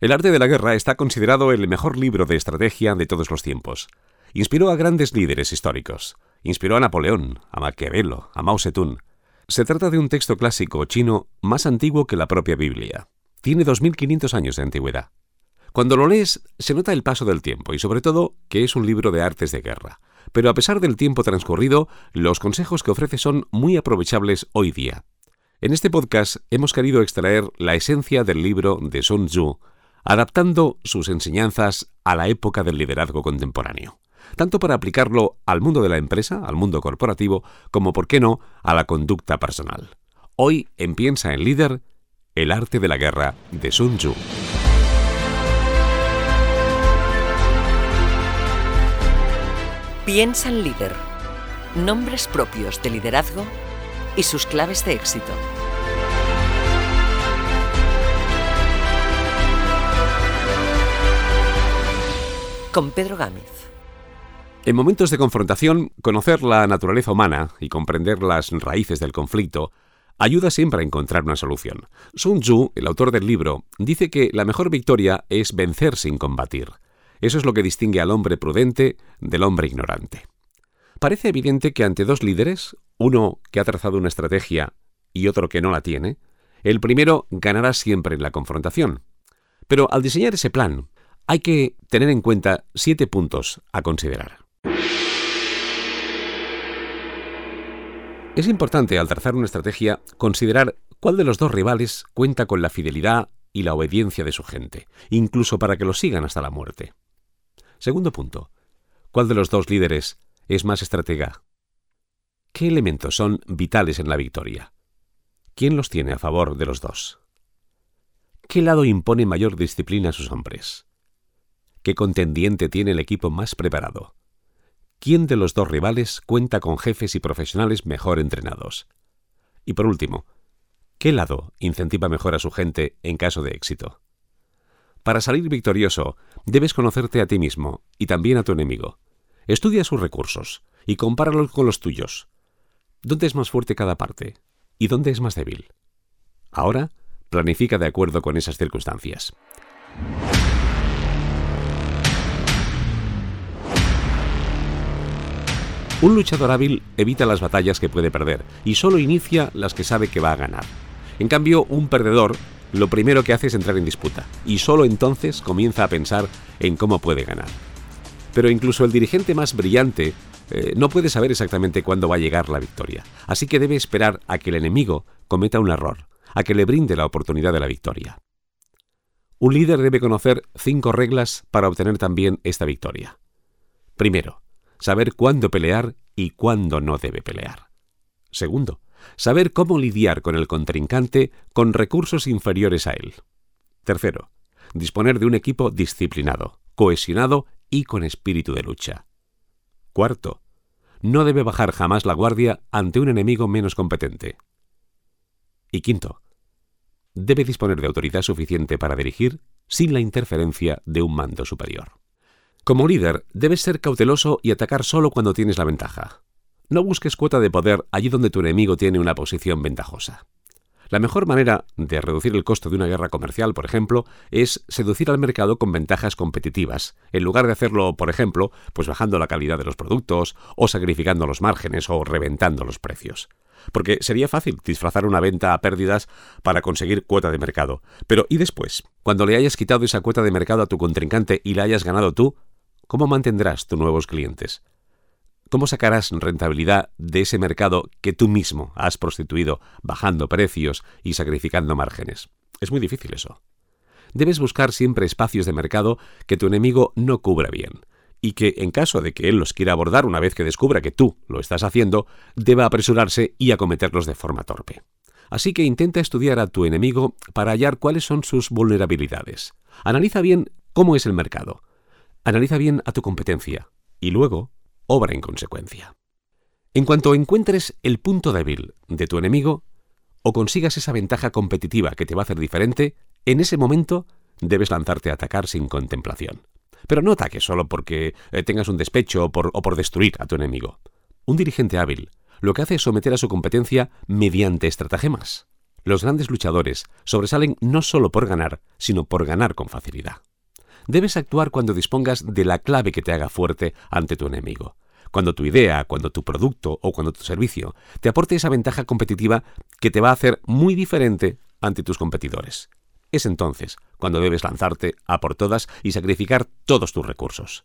El arte de la guerra está considerado el mejor libro de estrategia de todos los tiempos. Inspiró a grandes líderes históricos. Inspiró a Napoleón, a Maquiavelo, a Mao Zedong. Se trata de un texto clásico chino más antiguo que la propia Biblia. Tiene 2.500 años de antigüedad. Cuando lo lees, se nota el paso del tiempo y sobre todo que es un libro de artes de guerra. Pero a pesar del tiempo transcurrido, los consejos que ofrece son muy aprovechables hoy día. En este podcast hemos querido extraer la esencia del libro de Sun Tzu, adaptando sus enseñanzas a la época del liderazgo contemporáneo, tanto para aplicarlo al mundo de la empresa, al mundo corporativo, como, por qué no, a la conducta personal. Hoy en Piensa en Líder, el arte de la guerra de Sun Tzu. Piensa en Líder, nombres propios de liderazgo y sus claves de éxito. Con Pedro Gámez. En momentos de confrontación, conocer la naturaleza humana y comprender las raíces del conflicto ayuda siempre a encontrar una solución. Sun Tzu, el autor del libro, dice que la mejor victoria es vencer sin combatir. Eso es lo que distingue al hombre prudente del hombre ignorante. Parece evidente que ante dos líderes, uno que ha trazado una estrategia y otro que no la tiene, el primero ganará siempre en la confrontación. Pero al diseñar ese plan, hay que tener en cuenta siete puntos a considerar. Es importante al trazar una estrategia considerar cuál de los dos rivales cuenta con la fidelidad y la obediencia de su gente, incluso para que lo sigan hasta la muerte. Segundo punto, ¿cuál de los dos líderes es más estratega? ¿Qué elementos son vitales en la victoria? ¿Quién los tiene a favor de los dos? ¿Qué lado impone mayor disciplina a sus hombres? ¿Qué contendiente tiene el equipo más preparado? ¿Quién de los dos rivales cuenta con jefes y profesionales mejor entrenados? Y por último, ¿qué lado incentiva mejor a su gente en caso de éxito? Para salir victorioso, debes conocerte a ti mismo y también a tu enemigo. Estudia sus recursos y compáralos con los tuyos. ¿Dónde es más fuerte cada parte? ¿Y dónde es más débil? Ahora, planifica de acuerdo con esas circunstancias. Un luchador hábil evita las batallas que puede perder y solo inicia las que sabe que va a ganar. En cambio, un perdedor lo primero que hace es entrar en disputa y solo entonces comienza a pensar en cómo puede ganar. Pero incluso el dirigente más brillante eh, no puede saber exactamente cuándo va a llegar la victoria, así que debe esperar a que el enemigo cometa un error, a que le brinde la oportunidad de la victoria. Un líder debe conocer cinco reglas para obtener también esta victoria. Primero, saber cuándo pelear y cuándo no debe pelear. Segundo, saber cómo lidiar con el contrincante con recursos inferiores a él. Tercero, disponer de un equipo disciplinado, cohesionado y con espíritu de lucha. Cuarto, no debe bajar jamás la guardia ante un enemigo menos competente. Y quinto, debe disponer de autoridad suficiente para dirigir sin la interferencia de un mando superior. Como líder, debes ser cauteloso y atacar solo cuando tienes la ventaja. No busques cuota de poder allí donde tu enemigo tiene una posición ventajosa. La mejor manera de reducir el costo de una guerra comercial, por ejemplo, es seducir al mercado con ventajas competitivas, en lugar de hacerlo, por ejemplo, pues bajando la calidad de los productos, o sacrificando los márgenes, o reventando los precios. Porque sería fácil disfrazar una venta a pérdidas para conseguir cuota de mercado. Pero ¿y después? Cuando le hayas quitado esa cuota de mercado a tu contrincante y la hayas ganado tú, ¿Cómo mantendrás tus nuevos clientes? ¿Cómo sacarás rentabilidad de ese mercado que tú mismo has prostituido bajando precios y sacrificando márgenes? Es muy difícil eso. Debes buscar siempre espacios de mercado que tu enemigo no cubra bien y que, en caso de que él los quiera abordar una vez que descubra que tú lo estás haciendo, deba apresurarse y acometerlos de forma torpe. Así que intenta estudiar a tu enemigo para hallar cuáles son sus vulnerabilidades. Analiza bien cómo es el mercado, Analiza bien a tu competencia y luego obra en consecuencia. En cuanto encuentres el punto débil de tu enemigo o consigas esa ventaja competitiva que te va a hacer diferente, en ese momento debes lanzarte a atacar sin contemplación. Pero no ataques solo porque eh, tengas un despecho o por, o por destruir a tu enemigo. Un dirigente hábil lo que hace es someter a su competencia mediante estratagemas. Los grandes luchadores sobresalen no solo por ganar, sino por ganar con facilidad. Debes actuar cuando dispongas de la clave que te haga fuerte ante tu enemigo. Cuando tu idea, cuando tu producto o cuando tu servicio te aporte esa ventaja competitiva que te va a hacer muy diferente ante tus competidores. Es entonces cuando debes lanzarte a por todas y sacrificar todos tus recursos.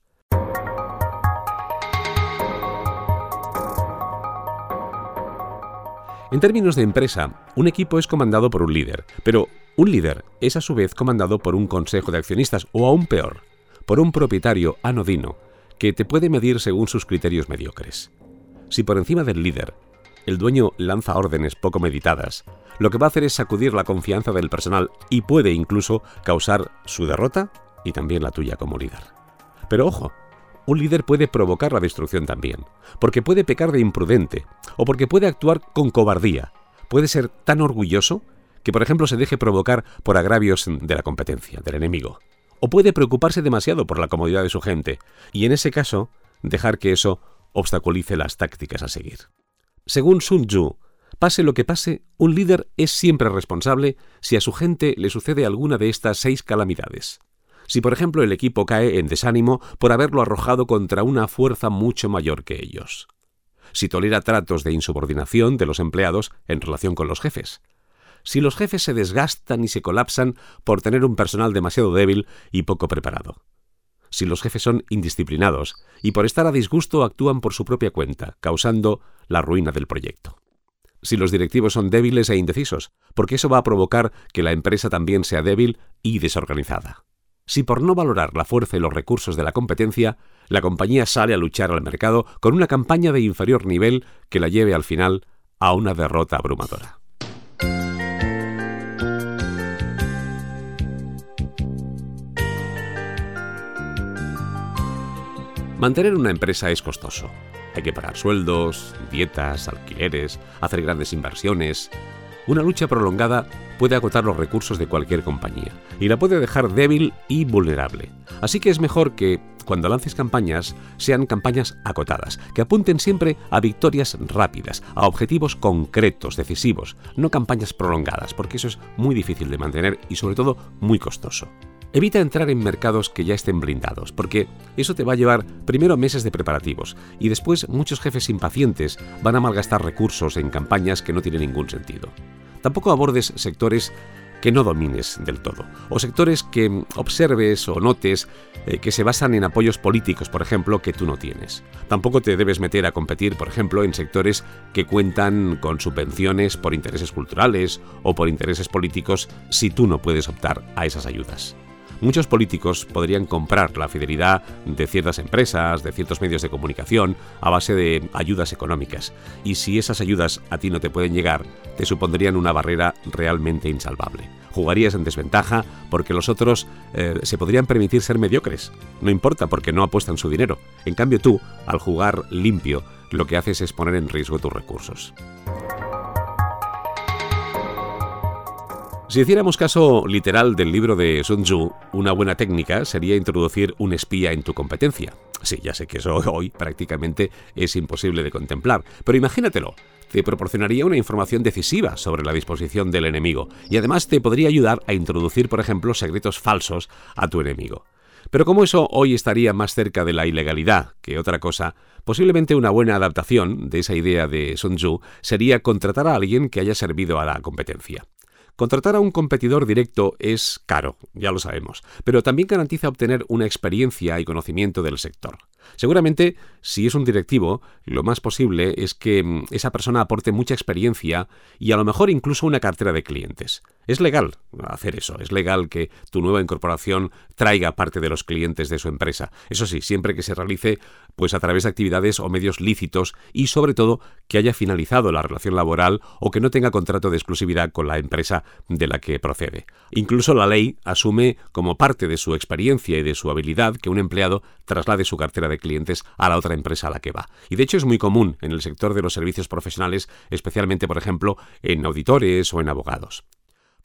En términos de empresa, un equipo es comandado por un líder, pero un líder es a su vez comandado por un consejo de accionistas o aún peor, por un propietario anodino que te puede medir según sus criterios mediocres. Si por encima del líder el dueño lanza órdenes poco meditadas, lo que va a hacer es sacudir la confianza del personal y puede incluso causar su derrota y también la tuya como líder. Pero ojo, un líder puede provocar la destrucción también, porque puede pecar de imprudente o porque puede actuar con cobardía. Puede ser tan orgulloso que, por ejemplo, se deje provocar por agravios de la competencia, del enemigo. O puede preocuparse demasiado por la comodidad de su gente, y en ese caso, dejar que eso obstaculice las tácticas a seguir. Según Sun Tzu, pase lo que pase, un líder es siempre responsable si a su gente le sucede alguna de estas seis calamidades. Si, por ejemplo, el equipo cae en desánimo por haberlo arrojado contra una fuerza mucho mayor que ellos. Si tolera tratos de insubordinación de los empleados en relación con los jefes. Si los jefes se desgastan y se colapsan por tener un personal demasiado débil y poco preparado si los jefes son indisciplinados y por estar a disgusto actúan por su propia cuenta, causando la ruina del proyecto. Si los directivos son débiles e indecisos, porque eso va a provocar que la empresa también sea débil y desorganizada. Si por no valorar la fuerza y los recursos de la competencia, la compañía sale a luchar al mercado con una campaña de inferior nivel que la lleve al final a una derrota abrumadora. Mantener una empresa es costoso. Hay que pagar sueldos, dietas, alquileres, hacer grandes inversiones. Una lucha prolongada puede agotar los recursos de cualquier compañía y la puede dejar débil y vulnerable. Así que es mejor que, cuando lances campañas, sean campañas acotadas, que apunten siempre a victorias rápidas, a objetivos concretos, decisivos, no campañas prolongadas, porque eso es muy difícil de mantener y sobre todo muy costoso. Evita entrar en mercados que ya estén blindados, porque eso te va a llevar primero meses de preparativos y después muchos jefes impacientes van a malgastar recursos en campañas que no tienen ningún sentido. Tampoco abordes sectores que no domines del todo, o sectores que observes o notes eh, que se basan en apoyos políticos, por ejemplo, que tú no tienes. Tampoco te debes meter a competir, por ejemplo, en sectores que cuentan con subvenciones por intereses culturales o por intereses políticos si tú no puedes optar a esas ayudas. Muchos políticos podrían comprar la fidelidad de ciertas empresas, de ciertos medios de comunicación, a base de ayudas económicas. Y si esas ayudas a ti no te pueden llegar, te supondrían una barrera realmente insalvable. Jugarías en desventaja porque los otros eh, se podrían permitir ser mediocres. No importa porque no apuestan su dinero. En cambio tú, al jugar limpio, lo que haces es poner en riesgo tus recursos. Si hiciéramos caso literal del libro de Sun Tzu, una buena técnica sería introducir un espía en tu competencia. Sí, ya sé que eso hoy prácticamente es imposible de contemplar, pero imagínatelo. Te proporcionaría una información decisiva sobre la disposición del enemigo y además te podría ayudar a introducir, por ejemplo, secretos falsos a tu enemigo. Pero como eso hoy estaría más cerca de la ilegalidad que otra cosa, posiblemente una buena adaptación de esa idea de Sun Tzu sería contratar a alguien que haya servido a la competencia. Contratar a un competidor directo es caro, ya lo sabemos, pero también garantiza obtener una experiencia y conocimiento del sector. Seguramente, si es un directivo, lo más posible es que mm, esa persona aporte mucha experiencia y a lo mejor incluso una cartera de clientes. Es legal hacer eso, es legal que tu nueva incorporación traiga parte de los clientes de su empresa. Eso sí, siempre que se realice pues a través de actividades o medios lícitos y sobre todo que haya finalizado la relación laboral o que no tenga contrato de exclusividad con la empresa de la que procede. Incluso la ley asume como parte de su experiencia y de su habilidad que un empleado traslade su cartera de clientes a la otra empresa a la que va. Y de hecho es muy común en el sector de los servicios profesionales, especialmente por ejemplo en auditores o en abogados.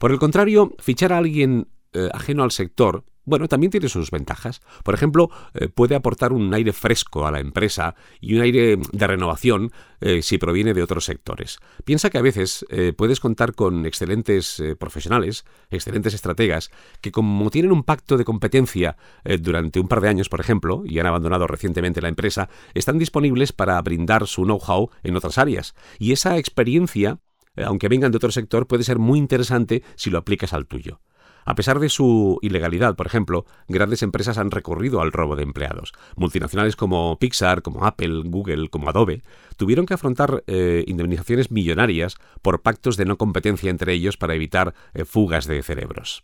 Por el contrario, fichar a alguien eh, ajeno al sector bueno, también tiene sus ventajas. Por ejemplo, eh, puede aportar un aire fresco a la empresa y un aire de renovación eh, si proviene de otros sectores. Piensa que a veces puedes contar con excelentes profesionales, excelentes estrategas, que como tienen un pacto de competencia durante un par de años, por ejemplo, y han abandonado recientemente la empresa, están disponibles para brindar su know-how en otras áreas. Y esa experiencia, aunque vengan de otro sector, puede ser muy interesante si lo aplicas al tuyo. A pesar de su ilegalidad, por ejemplo, grandes empresas han recurrido al robo de empleados. Multinacionales como Pixar, como Apple, Google, como Adobe, tuvieron que afrontar eh, indemnizaciones millonarias por pactos de no competencia entre ellos para evitar eh, fugas de cerebros.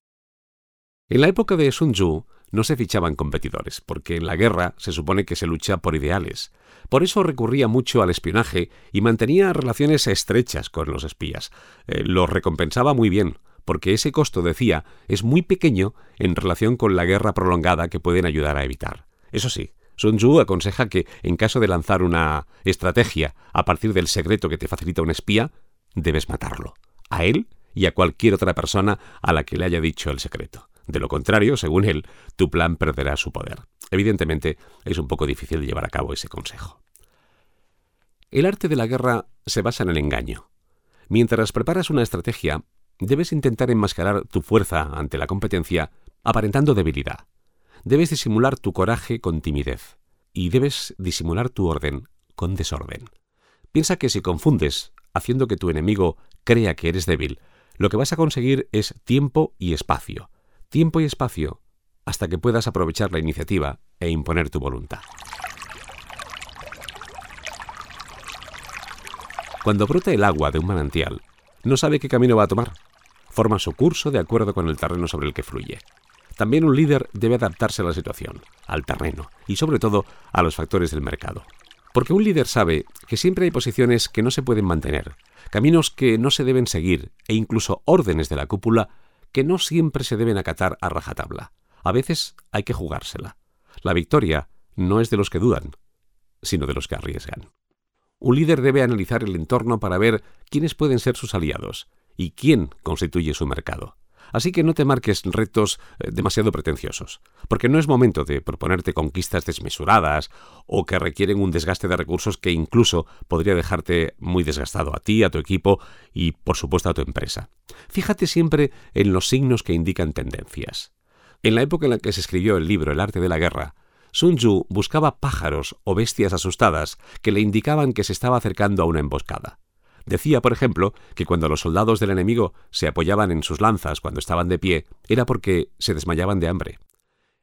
En la época de Sun Tzu no se fichaban competidores, porque en la guerra se supone que se lucha por ideales. Por eso recurría mucho al espionaje y mantenía relaciones estrechas con los espías. Eh, los recompensaba muy bien, porque ese costo, decía, es muy pequeño en relación con la guerra prolongada que pueden ayudar a evitar. Eso sí, Sun Tzu aconseja que, en caso de lanzar una estrategia a partir del secreto que te facilita un espía, debes matarlo, a él y a cualquier otra persona a la que le haya dicho el secreto. De lo contrario, según él, tu plan perderá su poder. Evidentemente, es un poco difícil llevar a cabo ese consejo. El arte de la guerra se basa en el engaño. Mientras preparas una estrategia, Debes intentar enmascarar tu fuerza ante la competencia aparentando debilidad. Debes disimular tu coraje con timidez. Y debes disimular tu orden con desorden. Piensa que si confundes, haciendo que tu enemigo crea que eres débil, lo que vas a conseguir es tiempo y espacio. Tiempo y espacio hasta que puedas aprovechar la iniciativa e imponer tu voluntad. Cuando brota el agua de un manantial, no sabe qué camino va a tomar forma su curso de acuerdo con el terreno sobre el que fluye. También un líder debe adaptarse a la situación, al terreno y sobre todo a los factores del mercado. Porque un líder sabe que siempre hay posiciones que no se pueden mantener, caminos que no se deben seguir e incluso órdenes de la cúpula que no siempre se deben acatar a rajatabla. A veces hay que jugársela. La victoria no es de los que dudan, sino de los que arriesgan. Un líder debe analizar el entorno para ver quiénes pueden ser sus aliados y quién constituye su mercado. Así que no te marques retos eh, demasiado pretenciosos, porque no es momento de proponerte conquistas desmesuradas o que requieren un desgaste de recursos que incluso podría dejarte muy desgastado a ti, a tu equipo y por supuesto a tu empresa. Fíjate siempre en los signos que indican tendencias. En la época en la que se escribió el libro El arte de la guerra, Sun Tzu buscaba pájaros o bestias asustadas que le indicaban que se estaba acercando a una emboscada. Decía, por ejemplo, que cuando los soldados del enemigo se apoyaban en sus lanzas cuando estaban de pie, era porque se desmayaban de hambre.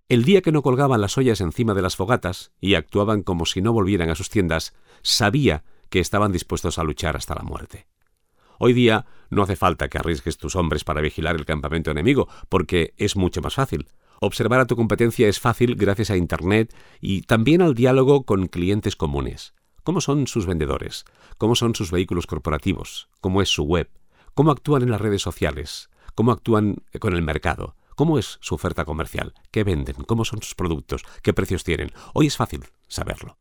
El día que no colgaban las ollas encima de las fogatas y actuaban como si no volvieran a sus tiendas, sabía que estaban dispuestos a luchar hasta la muerte. Hoy día no hace falta que arriesgues tus hombres para vigilar el campamento enemigo, porque es mucho más fácil. Observar a tu competencia es fácil gracias a Internet y también al diálogo con clientes comunes cómo son sus vendedores, cómo son sus vehículos corporativos, cómo es su web, cómo actúan en las redes sociales, cómo actúan con el mercado, cómo es su oferta comercial, qué venden, cómo son sus productos, qué precios tienen. Hoy es fácil saberlo.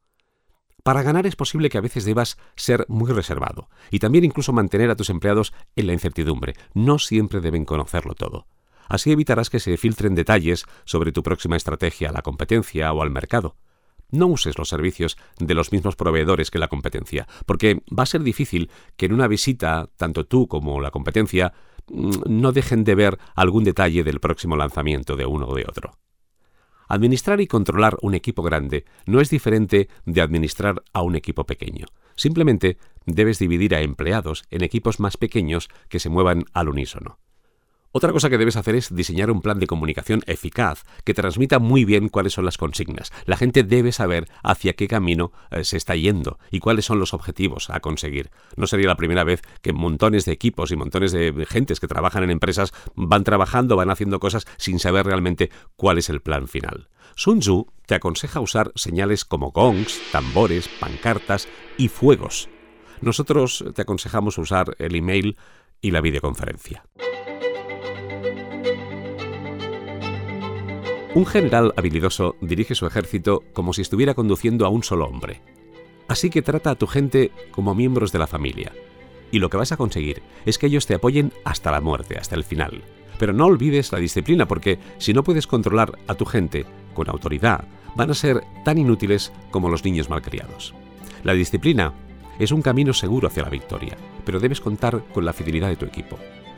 Para ganar es posible que a veces debas ser muy reservado y también incluso mantener a tus empleados en la incertidumbre. No siempre deben conocerlo todo. Así evitarás que se filtren detalles sobre tu próxima estrategia a la competencia o al mercado. No uses los servicios de los mismos proveedores que la competencia, porque va a ser difícil que en una visita, tanto tú como la competencia, mm, no dejen de ver algún detalle del próximo lanzamiento de uno o de otro. Administrar y controlar un equipo grande no es diferente de administrar a un equipo pequeño. Simplemente debes dividir a empleados en equipos más pequeños que se muevan al unísono. Otra cosa que debes hacer es diseñar un plan de comunicación eficaz que transmita muy bien cuáles son las consignas. La gente debe saber hacia qué camino eh, se está yendo y cuáles son los objetivos a conseguir. No sería la primera vez que montones de equipos y montones de gentes que trabajan en empresas van trabajando, van haciendo cosas sin saber realmente cuál es el plan final. Sun Tzu te aconseja usar señales como gongs, tambores, pancartas y fuegos. Nosotros te aconsejamos usar el email y la videoconferencia. Un general habilidoso dirige su ejército como si estuviera conduciendo a un solo hombre. Así que trata a tu gente como miembros de la familia. Y lo que vas a conseguir es que ellos te apoyen hasta la muerte, hasta el final. Pero no olvides la disciplina porque si no puedes controlar a tu gente con autoridad, van a ser tan inútiles como los niños malcriados. La disciplina es un camino seguro hacia la victoria, pero debes contar con la fidelidad de tu equipo.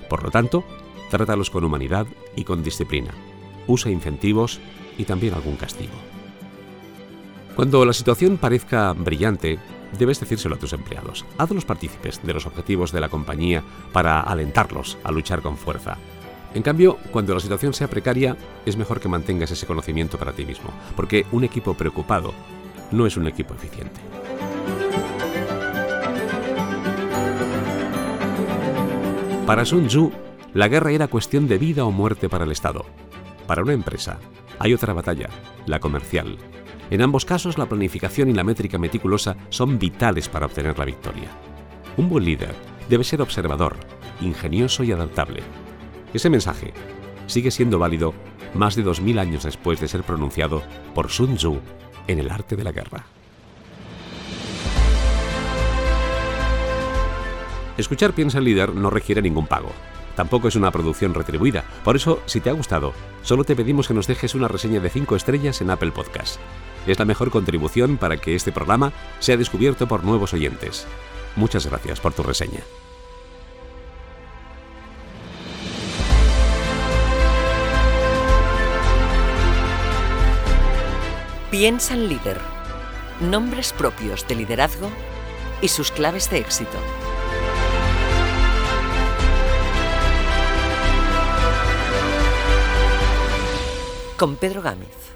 Por lo tanto, trátalos con humanidad y con disciplina. Usa incentivos y también algún castigo. Cuando la situación parezca brillante, debes decírselo a tus empleados. Hazlos partícipes de los objetivos de la compañía para alentarlos a luchar con fuerza. En cambio, cuando la situación sea precaria, es mejor que mantengas ese conocimiento para ti mismo, porque un equipo preocupado no es un equipo eficiente. Para Sun Tzu, la guerra era cuestión de vida o muerte para el Estado. Para una empresa, hay otra batalla, la comercial. En ambos casos, la planificación y la métrica meticulosa son vitales para obtener la victoria. Un buen líder debe ser observador, ingenioso y adaptable. Ese mensaje sigue siendo válido más de 2000 años después de ser pronunciado por Sun Tzu en el arte de la guerra. Escuchar Piensa el líder no requiere ningún pago. Tampoco es una producción retribuida. Por eso, si te ha gustado, solo te pedimos que nos dejes una reseña de 5 estrellas en Apple Podcast. Es la mejor contribución para que este programa sea descubierto por nuevos oyentes. Muchas gracias por tu reseña. Piensa en líder. Nombres propios de liderazgo y sus claves de éxito. Con Pedro Gámez.